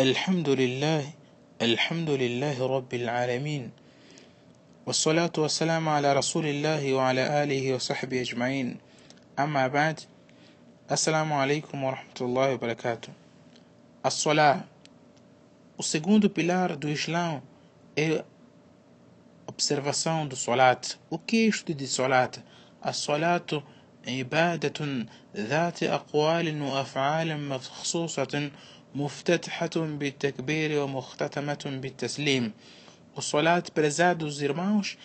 الحمد لله الحمد لله رب العالمين والصلاة والسلام على رسول الله وعلى آله وصحبه أجمعين أما بعد السلام عليكم ورحمة الله وبركاته الصلاة O segundo pilar do Islã é observação do Salat. O que é isto de Salat? A Salat عبادة ذات أقوال وأفعال مخصوصة مفتتحة بالتكبير ومختتمة بالتسليم O prezados irmãos,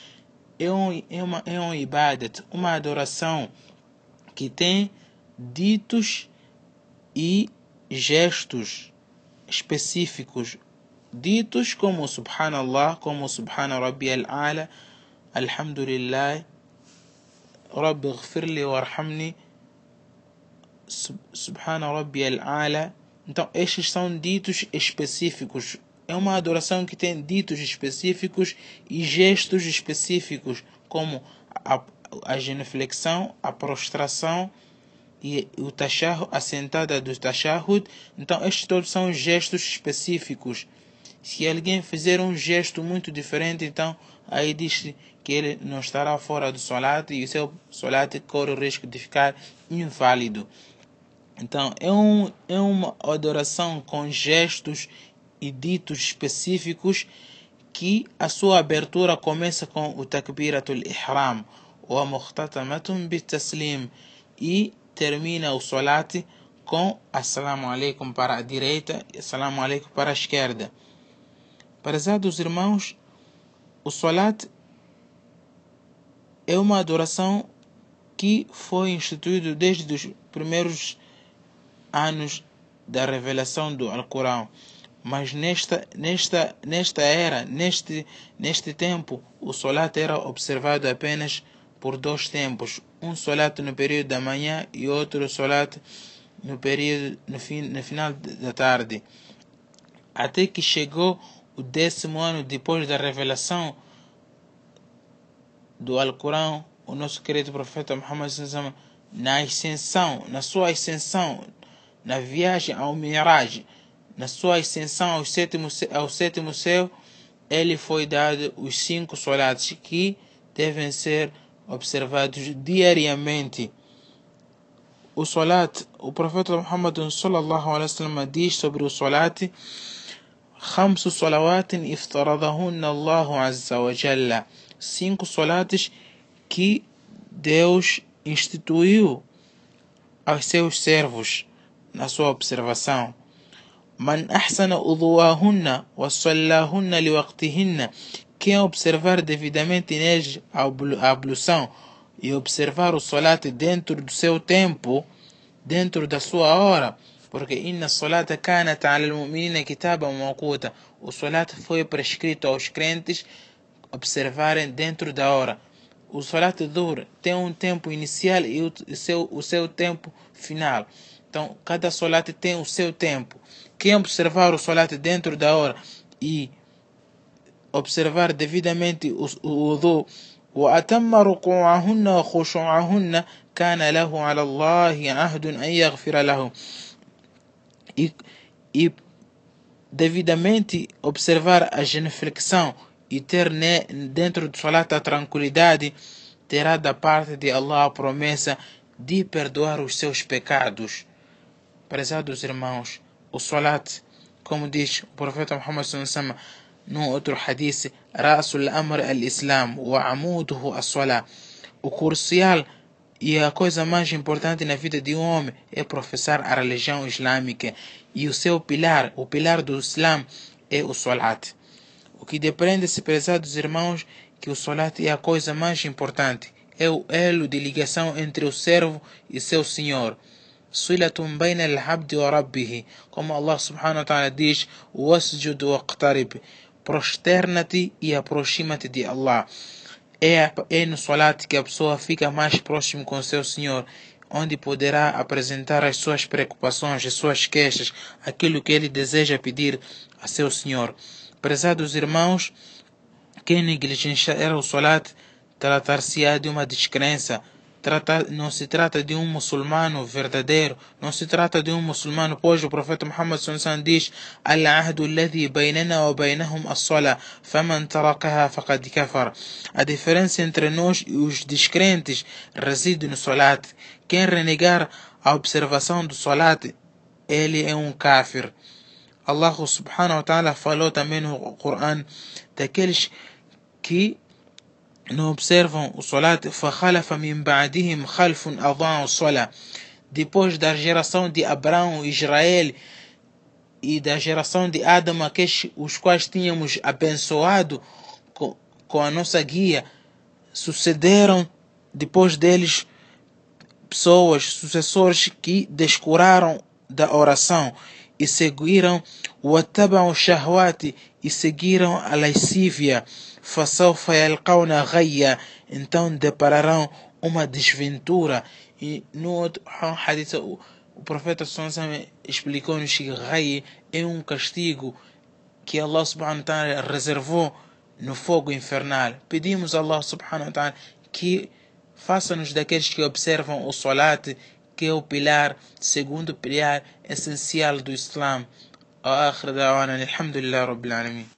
é, um, é uma ibadat, uma adoração que tem ditos e gestos específicos ditos como Subhanallah, como Subhana Rabbi al-Ala, Alhamdulillah, Rabbi ghfirli warhamni, Subhana Rabbi al-Ala. Então, estes são ditos específicos. É uma adoração que tem ditos específicos e gestos específicos, como a, a genuflexão, a prostração e o tashahud, a sentada do tashahud. Então, estes todos são gestos específicos. Se alguém fizer um gesto muito diferente, então aí diz que ele não estará fora do solat e o seu solat corre o risco de ficar inválido. Então é, um, é uma adoração com gestos e ditos específicos que a sua abertura começa com o takbiratul ihram ou muhtatamatun bitaslim e termina o solat com assalamu alaikum para a direita e assalamu alaikum para a esquerda. Prezados irmãos, o Salat é uma adoração que foi instituído desde os primeiros anos da revelação do Alcorão. Mas nesta, nesta, nesta era, neste, neste tempo, o Salat era observado apenas por dois tempos. Um Salat no período da manhã e outro Salat no, período, no, fim, no final da tarde. Até que chegou o décimo ano depois da revelação do Alcorão, o nosso querido profeta Muhammad na ascensão, na sua ascensão, na viagem ao miragem, na sua ascensão ao sétimo, ao sétimo céu, ele foi dado os cinco soldados que devem ser observados diariamente. O solat, o profeta Muhammad sallallahu alaihi wasallam diz sobre o solat: "خمس salawatin iftaradahunna Allah azza. Cinco solates que Deus instituiu aos seus servos na sua observação. Man ahsana uduahunna wa sallahunna liwaqtihinna. Quem observar devidamente neles a ablução e observar o solat dentro do seu tempo, dentro da sua hora, porque inna solata kanat ala al-mu'minina kitaban mawquta. O solat foi prescrito aos crentes observarem dentro da hora. O solat dhuhr tem um tempo inicial e o seu, o seu tempo final. Então, cada salat tem o seu tempo. Quem observar o salat dentro da hora e observar devidamente o, o wudu وأتم ركوعهن وخشوعهن كان له على الله عهد أن يغفر له e, e devidamente observar a genuflexão e ter ne, dentro do salat a tranquilidade, terá da parte de Allah a promessa de perdoar os seus pecados. Prezados irmãos, o salat, como diz o profeta Muhammad sallallahu num outro hadith, Rasul Amr al-Islam wa amuduhu as-salat. O crucial e a coisa mais importante na vida de um homem é professar a religião islâmica. E o seu pilar, o pilar do Islã, é o Salat. O que depende-se, prezados irmãos, que o Salat é a coisa mais importante. É o elo de ligação entre o servo e seu Senhor. Silatun baina al-abdi wa rabbihi. Como Allah subhanahu wa ta'ala diz, wasjud waqtarib. Prosterna-te e aproxima-te de Allah é, é no Salat que a pessoa fica mais próximo com seu Senhor, onde poderá apresentar as suas preocupações, as suas queixas, aquilo que ele deseja pedir a seu Senhor. Prezados irmãos, quem negligenciar o Salat tratar-se-á de uma descrença, trata, não se trata de um muçulmano verdadeiro, não se trata de um muçulmano, pois o profeta Muhammad sallallahu diz: Al-ahdu alladhi bainana wa bainahum as-sala, faman tarakaha faqad kafar. A diferença entre nós e os descrentes reside no salat. Quem renegar a observação do salat, ele é um kafir. Allah subhanahu wa ta'ala falou também no Coran daqueles que não observam o salat فَخَلَفَ مِنْ بَعْدِهِمْ خَلْفٌ أَضَاعُوا الصَّلَاةِ depois da geração de Abraão, Israel e da geração de Adão, aqueles os quais tínhamos abençoado com, com a nossa guia, sucederam depois deles pessoas, sucessores que descuraram da oração e seguiram o shahwati e seguiram a lascívia فسوف يلقون غيا então depararão uma desventura e no outro hadith o, o profeta Sallallahu explicou-nos que Gai é um castigo que Allah subhanahu wa ta'ala reservou no fogo infernal pedimos a Allah subhanahu wa ta'ala que faça-nos daqueles que observam o salat que é o pilar segundo pilar essencial do Islã وآخر دعوانا الحمد لله رب العالمين.